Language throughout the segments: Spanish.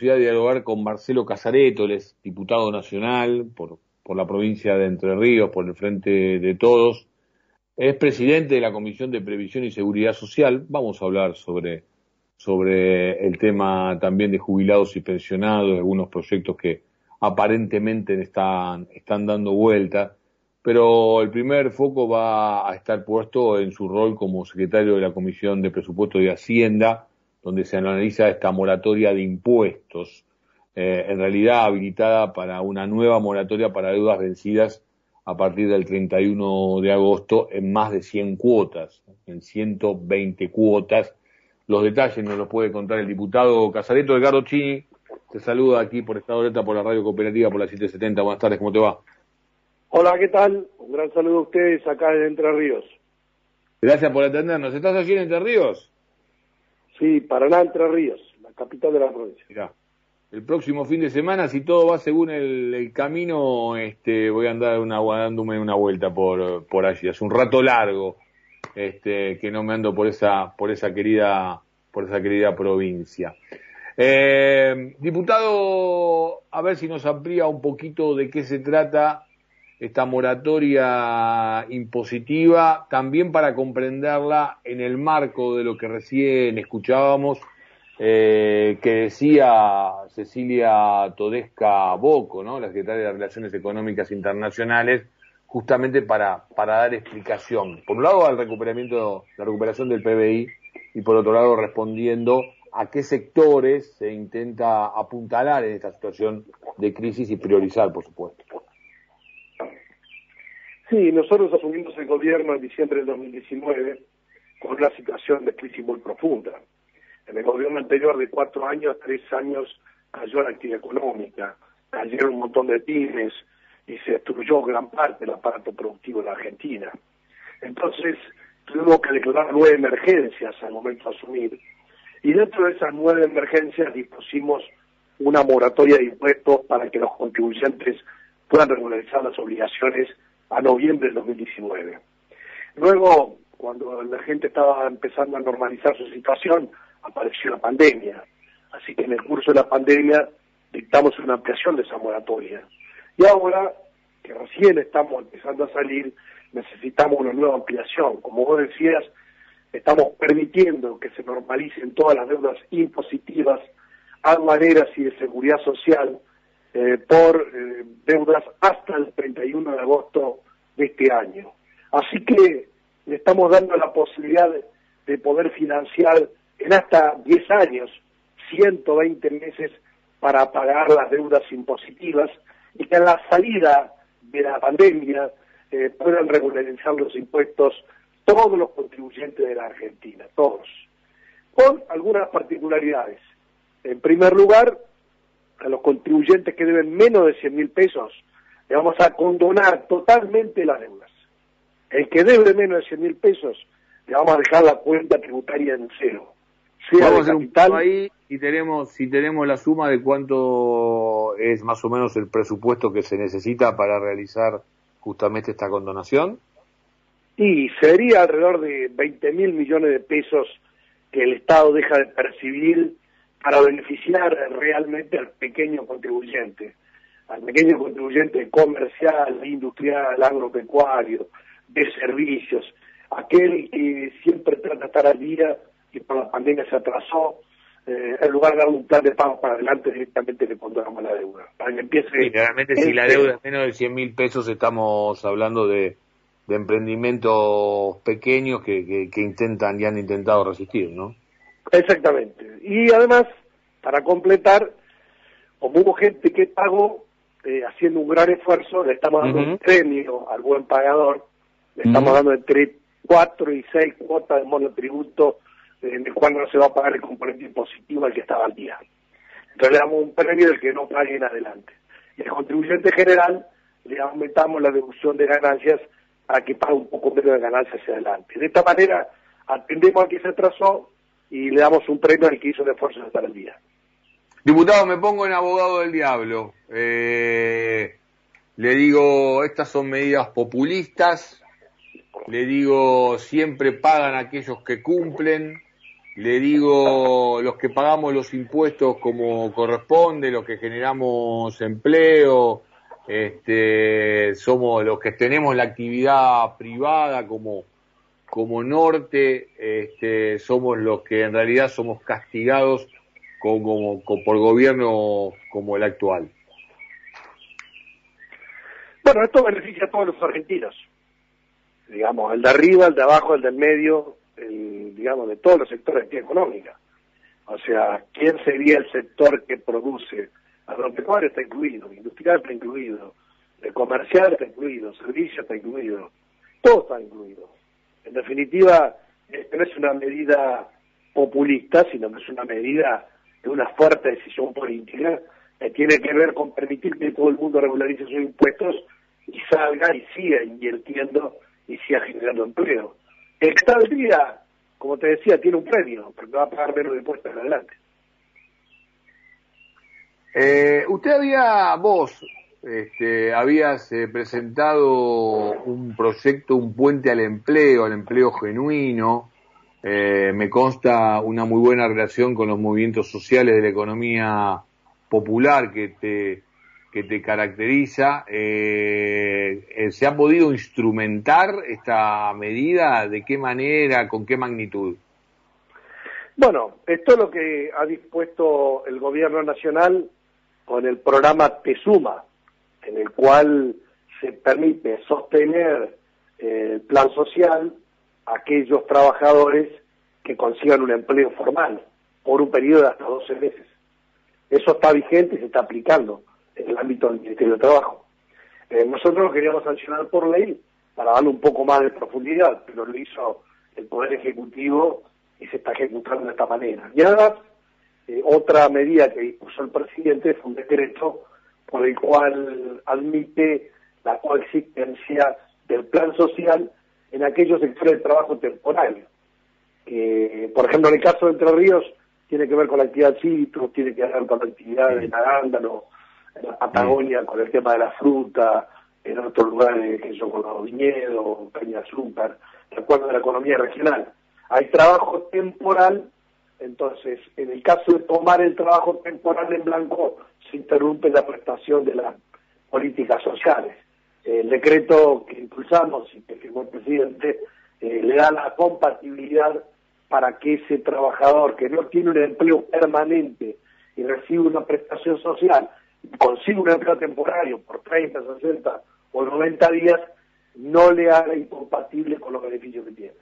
de dialogar con Marcelo Casareto, es diputado nacional por, por la provincia de Entre Ríos, por el Frente de Todos. Es presidente de la Comisión de Previsión y Seguridad Social. Vamos a hablar sobre, sobre el tema también de jubilados y pensionados, algunos proyectos que aparentemente están, están dando vuelta. Pero el primer foco va a estar puesto en su rol como secretario de la Comisión de Presupuesto de Hacienda, donde se analiza esta moratoria de impuestos, eh, en realidad habilitada para una nueva moratoria para deudas vencidas a partir del 31 de agosto en más de 100 cuotas, en 120 cuotas. Los detalles nos los puede contar el diputado Casareto Edgardo Chini. Te saluda aquí por Estado Alerta, por la Radio Cooperativa, por la 770. Buenas tardes, ¿cómo te va? Hola, ¿qué tal? Un gran saludo a ustedes acá en Entre Ríos. Gracias por atendernos. ¿Estás allí en Entre Ríos? Sí, Paraná, Entre Ríos, la capital de la provincia. Mirá, el próximo fin de semana, si todo va según el, camino, este, voy a andar una, dándome una vuelta por, por allí. Es un rato largo este, que no me ando por esa, por esa querida, por esa querida provincia. Eh, diputado, a ver si nos amplía un poquito de qué se trata esta moratoria impositiva, también para comprenderla en el marco de lo que recién escuchábamos, eh, que decía Cecilia Todesca Boco, ¿no? la secretaria de Relaciones Económicas Internacionales, justamente para, para dar explicación, por un lado al recuperamiento, la recuperación del PBI y por otro lado respondiendo a qué sectores se intenta apuntalar en esta situación de crisis y priorizar, por supuesto. Sí, nosotros asumimos el gobierno en diciembre del 2019 con una situación de crisis muy profunda. En el gobierno anterior de cuatro años, tres años cayó la actividad económica, cayeron un montón de pymes y se destruyó gran parte del aparato productivo de la Argentina. Entonces tuvimos que declarar nueve emergencias al momento de asumir y dentro de esas nueve emergencias dispusimos una moratoria de impuestos para que los contribuyentes puedan regularizar las obligaciones a noviembre del 2019. Luego, cuando la gente estaba empezando a normalizar su situación, apareció la pandemia. Así que en el curso de la pandemia dictamos una ampliación de esa moratoria. Y ahora, que recién estamos empezando a salir, necesitamos una nueva ampliación. Como vos decías, estamos permitiendo que se normalicen todas las deudas impositivas, aduaneras y de seguridad social, eh, por eh, deudas hasta el 31 de agosto de este año. Así que le estamos dando la posibilidad de, poder financiar en hasta 10 años 120 meses para pagar las deudas impositivas y que en la salida de la pandemia eh, puedan regularizar los impuestos todos los contribuyentes de la Argentina, todos, con algunas particularidades. En primer lugar, a los contribuyentes que deben menos de 100 mil pesos, le vamos a condonar totalmente las deudas. El que debe menos de 100 mil pesos, le vamos a dejar la cuenta tributaria en cero. Sea vamos a hacer un ahí y tenemos, si tenemos la suma de cuánto es más o menos el presupuesto que se necesita para realizar justamente esta condonación. Y sería alrededor de 20 mil millones de pesos que el Estado deja de percibir para beneficiar realmente al pequeño contribuyente, al pequeño contribuyente comercial, industrial, agropecuario, de servicios, aquel que siempre trata de estar al día y por la pandemia se atrasó, eh, en lugar de dar un plan de pago para adelante, directamente le pondremos la deuda. Para que empiece. Sí, realmente, si la deuda es menos de 100 mil pesos, estamos hablando de, de emprendimientos pequeños que, que intentan y han intentado resistir, ¿no? Exactamente. Y además, para completar, como hubo gente que pagó eh, haciendo un gran esfuerzo, le estamos dando un premio al buen pagador, le estamos dando entre cuatro y seis cuotas de monotributo en el cual no se va a pagar el componente impositivo al que estaba al día. Entonces le damos un premio del que no pague en adelante. Y al contribuyente general le aumentamos la deducción de ganancias para que pague un poco menos de ganancias hacia adelante. De esta manera atendemos al que se atrasó y le damos un premio al que hizo el esfuerzo de estar al día. Diputado, me pongo en abogado del diablo. Eh, le digo, estas son medidas populistas. Le digo, siempre pagan aquellos que cumplen. le digo los que pagamos los impuestos como corresponde, los que generamos empleo, este, somos los que tenemos la actividad privada como, como norte, este, somos los que en realidad somos castigados como, por gobierno como el actual. Bueno, esto beneficia a todos los argentinos, digamos, el de arriba, el de abajo, el del medio, el, digamos, de todos los sectores de actividad económica. O sea, ¿quién sería el sector que produce? Agropecuario está incluido, industrial está incluido, el comercial está incluido, servicio está incluido, todo está incluido. En definitiva, esto no es una medida populista, sino que es una medida de una fuerte decisión política que tiene que ver con permitir que todo el mundo regularice sus impuestos y salga y siga invirtiendo y siga generando empleo. El como te decía, tiene un premio, porque va a pagar menos impuestos en adelante. Eh, usted había, vos, este, habías eh, presentado un proyecto, un puente al empleo, al empleo genuino. Eh, me consta una muy buena relación con los movimientos sociales de la economía popular que te que te caracteriza. Eh, eh, ¿Se ha podido instrumentar esta medida? ¿De qué manera? ¿Con qué magnitud? Bueno, esto es lo que ha dispuesto el gobierno nacional con el programa TESUMA, en el cual se permite sostener el plan social aquellos trabajadores que consigan un empleo formal por un periodo de hasta 12 meses. Eso está vigente y se está aplicando en el ámbito del Ministerio de Trabajo. Eh, nosotros lo queríamos sancionar por ley para darle un poco más de profundidad, pero lo hizo el Poder Ejecutivo y se está ejecutando de esta manera. Y además, eh, otra medida que dispuso el presidente fue un decreto por el cual admite la coexistencia del plan social en aquellos sectores de trabajo temporario. Que, por ejemplo, en el caso de Entre Ríos, tiene que ver con la actividad cívica, tiene que ver con la actividad de Narándano, en la Patagonia con el tema de la fruta, en otros lugares, que con los viñedos, caña azúcar, de acuerdo a la economía regional. Hay trabajo temporal, entonces, en el caso de tomar el trabajo temporal en blanco, se interrumpe la prestación de las políticas sociales. El decreto que impulsamos y que firmó el presidente eh, le da la compatibilidad para que ese trabajador que no tiene un empleo permanente y recibe una prestación social consigue un empleo temporario por 30, 60 o 90 días, no le haga incompatible con los beneficios que tiene.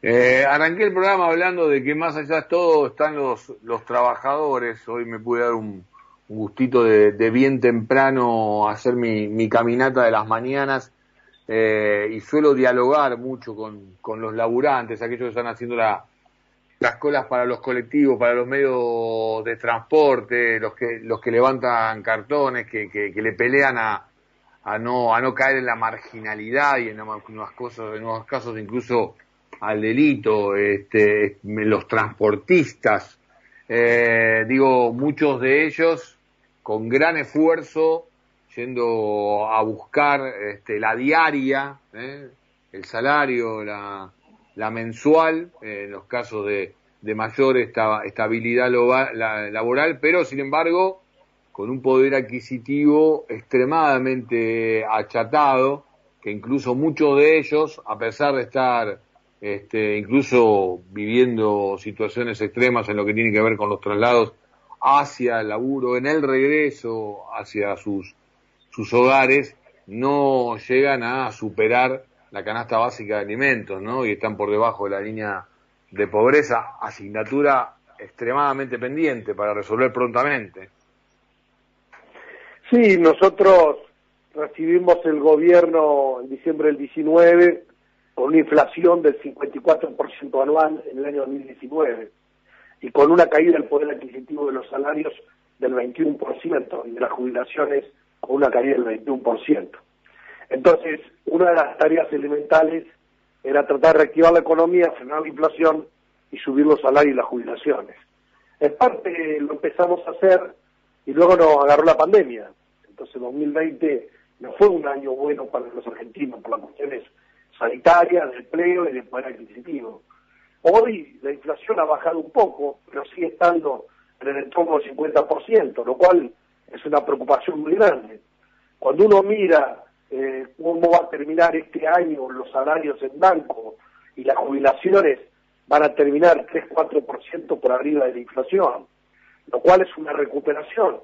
Eh, arranqué el programa hablando de que más allá de todo están los, los trabajadores. Hoy me pude dar un, gustito de, bien temprano hacer mi, mi caminata de las mañanas eh, y suelo dialogar mucho con, con los laburantes, aquellos que están haciendo la, las colas para los colectivos, para los medios de transporte, los que, los que levantan cartones, que, que, le pelean a, a, no, a no caer en la marginalidad y en algunas cosas, en unos casos incluso al delito, este, los transportistas, eh, digo, muchos de ellos con gran esfuerzo yendo a buscar este, la diaria, ¿eh? el salario, la, la mensual, en los casos de, mayor estabilidad laboral, pero sin embargo con un poder adquisitivo extremadamente achatado, que incluso muchos de ellos, a pesar de estar este, incluso viviendo situaciones extremas en lo que tiene que ver con los traslados hacia el laburo, en el regreso hacia sus, sus hogares, no llegan a superar la canasta básica de alimentos, ¿no? Y están por debajo de la línea de pobreza, asignatura extremadamente pendiente para resolver prontamente. Sí, nosotros recibimos el gobierno en diciembre del 19 con una inflación del 54% anual en el año 2019 y con una caída del poder adquisitivo de los salarios del 21% y de las jubilaciones con una caída del 21%. Entonces, una de las tareas elementales era tratar de reactivar la economía, frenar la inflación y subir los salarios y las jubilaciones. En parte lo empezamos a hacer y luego nos agarró la pandemia. Entonces 2020 no fue un año bueno para los argentinos por las cuestiones sanitarias, de empleo y de poder adquisitivo. Hoy la inflación ha bajado un poco, pero sigue estando en el entorno del 50%, lo cual es una preocupación muy grande. Cuando uno mira eh, cómo va a terminar este año los salarios en banco y las jubilaciones van a terminar 3-4% por arriba de la inflación, lo cual es una recuperación.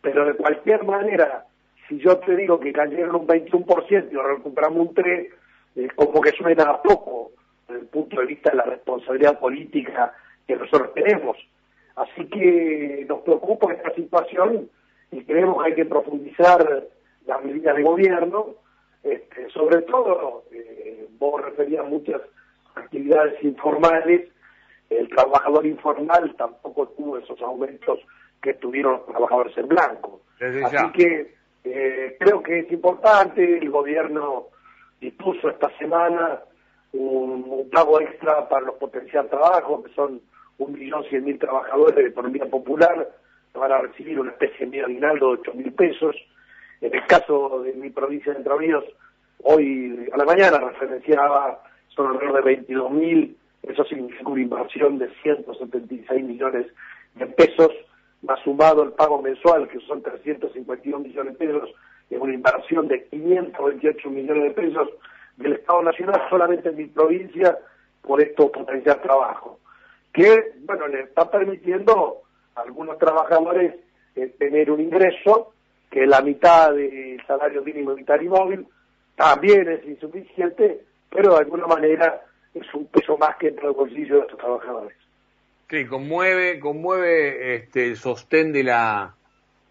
Pero de cualquier manera, si yo te digo que cayeron un 21% y recuperamos un 3%, es como que suena a poco desde el punto de vista de la responsabilidad política que nosotros tenemos. Así que nos preocupa esta situación y creemos que hay que profundizar las medidas de gobierno, este, sobre todo, eh, vos referías muchas actividades informales, el trabajador informal tampoco tuvo esos aumentos que tuvieron los trabajadores en blanco. Así que eh, creo que es importante, el gobierno dispuso esta semana un, pago extra para los potencial trabajos, que son un millón cien mil trabajadores de economía popular, que van a recibir una especie de aguinaldo de ocho mil pesos. En el caso de mi provincia de Entre Ríos, hoy a la mañana referenciaba, son alrededor de 22 mil, eso significa una inversión de 176 millones de pesos, más sumado el pago mensual, que son 352 millones de pesos, es una inversión de 528 millones de pesos del Estado Nacional solamente en mi provincia por estos potencial trabajo, que, bueno, le está permitiendo a algunos trabajadores eh, tener un ingreso que la mitad del salario mínimo vital y móvil también es insuficiente, pero de alguna manera es un peso más que entra el bolsillo de estos trabajadores. Sí, conmueve, conmueve este, el sostén de la,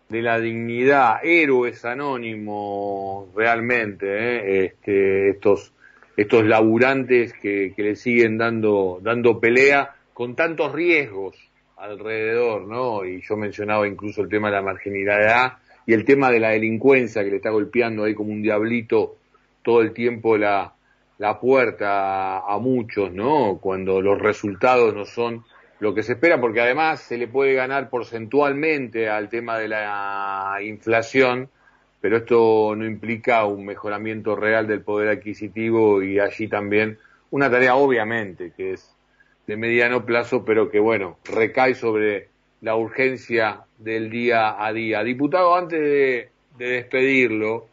de la dignidad, héroes anónimos realmente, ¿eh? este, estos, estos laburantes que, que, le siguen dando, dando pelea con tantos riesgos alrededor, ¿no? Y yo mencionaba incluso el tema de la marginalidad y el tema de la delincuencia que le está golpeando ahí como un diablito todo el tiempo la, la puerta a muchos, ¿no? Cuando los resultados no son lo que se espera, porque además se le puede ganar porcentualmente al tema de la inflación, pero esto no implica un mejoramiento real del poder adquisitivo y allí también una tarea obviamente que es de mediano plazo, pero que bueno, recae sobre la urgencia del día a día. Diputado, antes de, de despedirlo,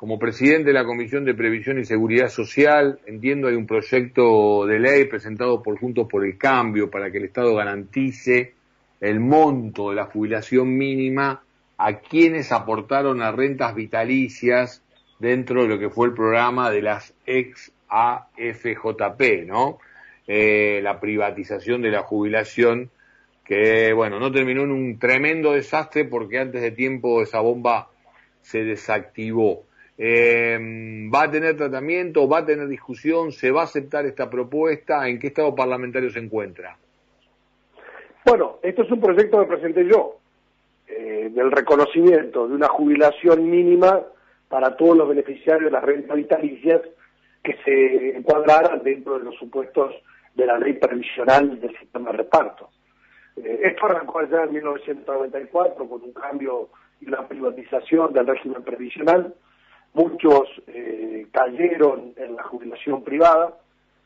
como presidente de la Comisión de Previsión y Seguridad Social, entiendo hay un proyecto de ley presentado por Juntos por el Cambio para que el Estado garantice el monto de la jubilación mínima a quienes aportaron a rentas vitalicias dentro de lo que fue el programa de las ex AFJP, ¿no? Eh, la privatización de la jubilación que, bueno, no terminó en un tremendo desastre porque antes de tiempo esa bomba se desactivó. Eh, ¿Va a tener tratamiento? ¿Va a tener discusión? ¿Se va a aceptar esta propuesta? ¿En qué estado parlamentario se encuentra? Bueno, esto es un proyecto que presenté yo, eh, del reconocimiento de una jubilación mínima para todos los beneficiarios de las rentas vitalicias que se encuadraran dentro de los supuestos de la ley previsional del sistema de reparto. Eh, esto arrancó allá en 1994 con un cambio y la privatización del régimen previsional muchos eh, cayeron en la jubilación privada.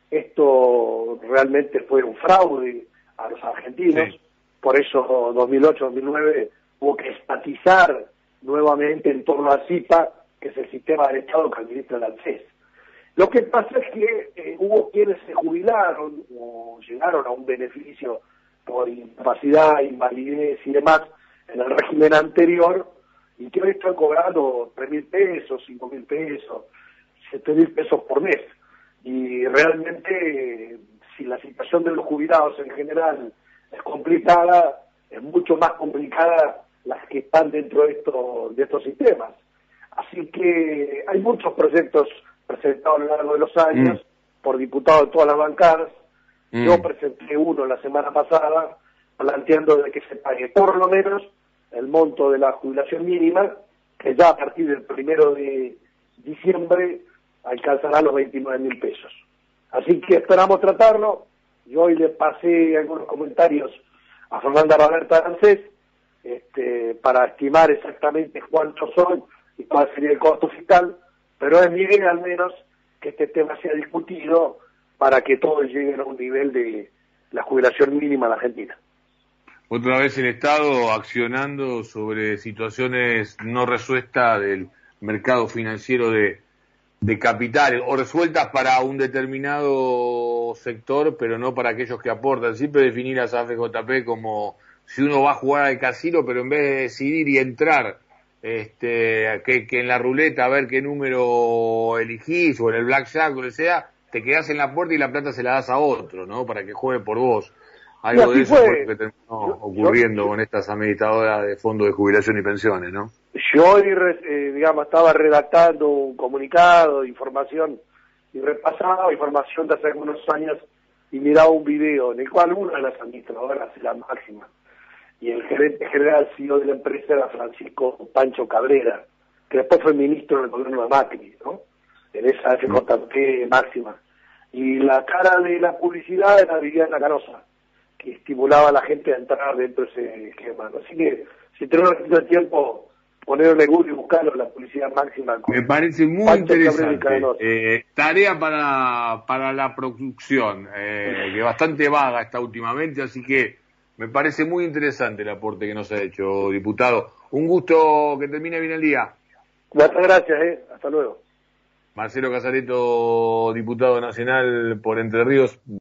Esto realmente fue un fraude a los argentinos, por eso 2008-2009 hubo que estatizar nuevamente en torno a CIPA, que es el sistema del Estado que administra el ANSES. Lo que pasa es que eh, hubo quienes se jubilaron o llegaron a un beneficio por incapacidad, invalidez y demás en el régimen anterior y que hoy están cobrando tres mil pesos, cinco mil pesos, siete mil pesos por mes. Y realmente, si la situación de los jubilados en general es complicada, es mucho más complicada las que están dentro de, estos de estos sistemas. Así que hay muchos proyectos presentados a lo largo de los años mm. por diputados de todas las bancadas. Yo mm. presenté uno la semana pasada planteando de que se pague por lo menos el monto de la jubilación mínima, que ya a partir del primero de diciembre alcanzará los 29 mil pesos. Así que esperamos tratarlo. Yo hoy le pasé algunos comentarios a Fernanda Roberta Arancés este, para estimar exactamente cuántos son y cuál sería el costo fiscal, pero es mi idea al menos que este tema sea discutido para que todos lleguen a un nivel de la jubilación mínima en la Argentina. Otra vez el Estado accionando sobre situaciones no resueltas del mercado financiero de, de capitales o resueltas para un determinado sector, pero no para aquellos que aportan. Siempre definir a SAFJP como si uno va a jugar al casino, pero en vez de decidir y entrar este, que, que en la ruleta a ver qué número elegís o en el blackjack o lo que sea, te quedas en la puerta y la plata se la das a otro, ¿no? Para que juegue por vos. Algo de eso fue lo que terminó ocurriendo con estas administradoras de fondos de jubilación y pensiones, ¿no? Yo hoy, eh, digamos, estaba redactando un comunicado de información y repasaba información de hace algunos años y miraba un video en el cual una de las administradoras, la máxima, y el gerente general CEO de la empresa era Francisco Pancho Cabrera, que después fue ministro del gobierno de Macri, ¿no? En esa FJP máxima. Y la cara de la publicidad era Viviana Canosa, que estimulaba a la gente a entrar dentro de ese esquema. Así que, si tenemos un de tiempo, ponerle Google y buscarlo, la publicidad máxima. Me parece muy interesante. Eh, tarea para, para la producción, eh, que bastante vaga está últimamente, así que me parece muy interesante el aporte que nos ha hecho, diputado. Un gusto que termine bien el día. Muchas gracias, eh. hasta luego. Marcelo Casareto, diputado nacional por Entre Ríos.